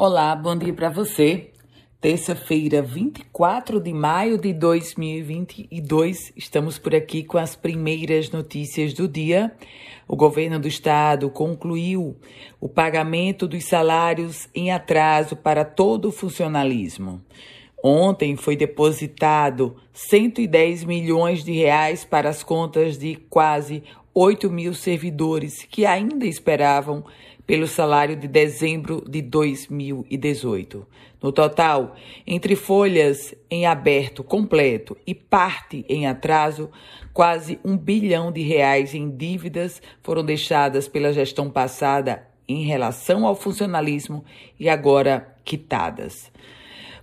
Olá, bom dia para você. Terça-feira, 24 de maio de 2022, estamos por aqui com as primeiras notícias do dia. O governo do estado concluiu o pagamento dos salários em atraso para todo o funcionalismo. Ontem foi depositado 110 milhões de reais para as contas de quase 8 mil servidores que ainda esperavam pelo salário de dezembro de 2018. No total, entre folhas em aberto completo e parte em atraso, quase um bilhão de reais em dívidas foram deixadas pela gestão passada em relação ao funcionalismo e agora quitadas.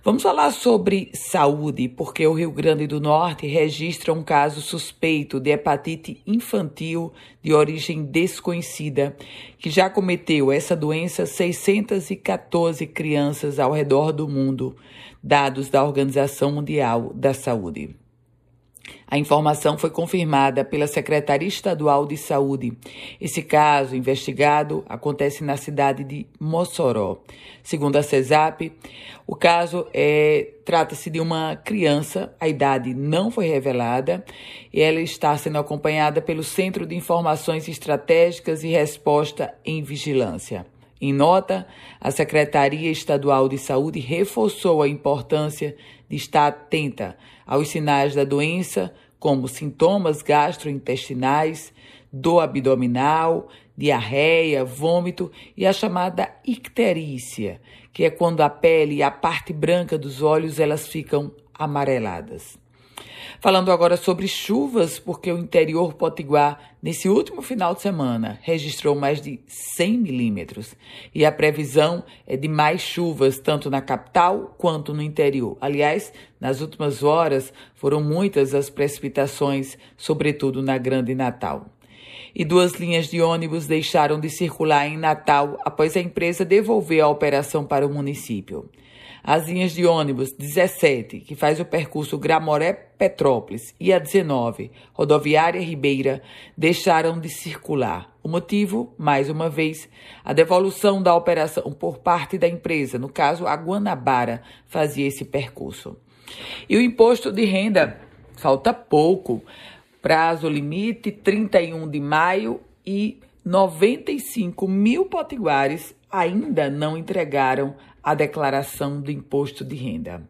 Vamos falar sobre saúde, porque o Rio Grande do Norte registra um caso suspeito de hepatite infantil de origem desconhecida, que já cometeu essa doença 614 crianças ao redor do mundo, dados da Organização Mundial da Saúde. A informação foi confirmada pela Secretaria Estadual de Saúde. Esse caso investigado acontece na cidade de Mossoró. Segundo a CESAP, o caso é, trata-se de uma criança, a idade não foi revelada, e ela está sendo acompanhada pelo Centro de Informações Estratégicas e Resposta em Vigilância. Em nota, a Secretaria Estadual de Saúde reforçou a importância de estar atenta aos sinais da doença, como sintomas gastrointestinais, dor abdominal, diarreia, vômito e a chamada icterícia, que é quando a pele e a parte branca dos olhos elas ficam amareladas. Falando agora sobre chuvas, porque o interior potiguar, nesse último final de semana, registrou mais de 100 milímetros. E a previsão é de mais chuvas, tanto na capital quanto no interior. Aliás, nas últimas horas, foram muitas as precipitações, sobretudo na Grande Natal e duas linhas de ônibus deixaram de circular em Natal após a empresa devolver a operação para o município. As linhas de ônibus 17, que faz o percurso Gramoré-Petrópolis, e a 19, rodoviária Ribeira, deixaram de circular. O motivo, mais uma vez, a devolução da operação por parte da empresa, no caso a Guanabara, fazia esse percurso. E o imposto de renda, falta pouco. Prazo limite 31 de maio e 95 mil potiguares ainda não entregaram a declaração do imposto de renda.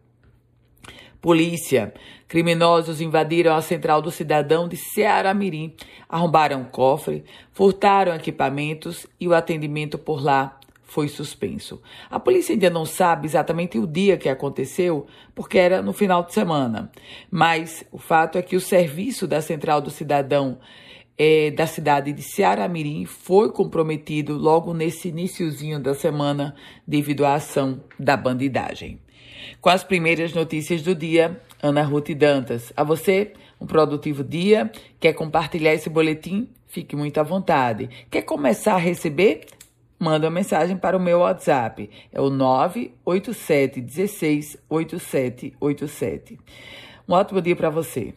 Polícia. Criminosos invadiram a central do cidadão de Ceará Mirim, arrombaram um cofre, furtaram equipamentos e o atendimento por lá foi suspenso. A polícia ainda não sabe exatamente o dia que aconteceu, porque era no final de semana. Mas o fato é que o serviço da central do cidadão é, da cidade de Ceará-Mirim foi comprometido logo nesse iníciozinho da semana devido à ação da bandidagem. Com as primeiras notícias do dia, Ana Ruth Dantas. A você, um produtivo dia. Quer compartilhar esse boletim? Fique muito à vontade. Quer começar a receber? Manda uma mensagem para o meu WhatsApp. É o 987 16 8787. Um ótimo dia para você.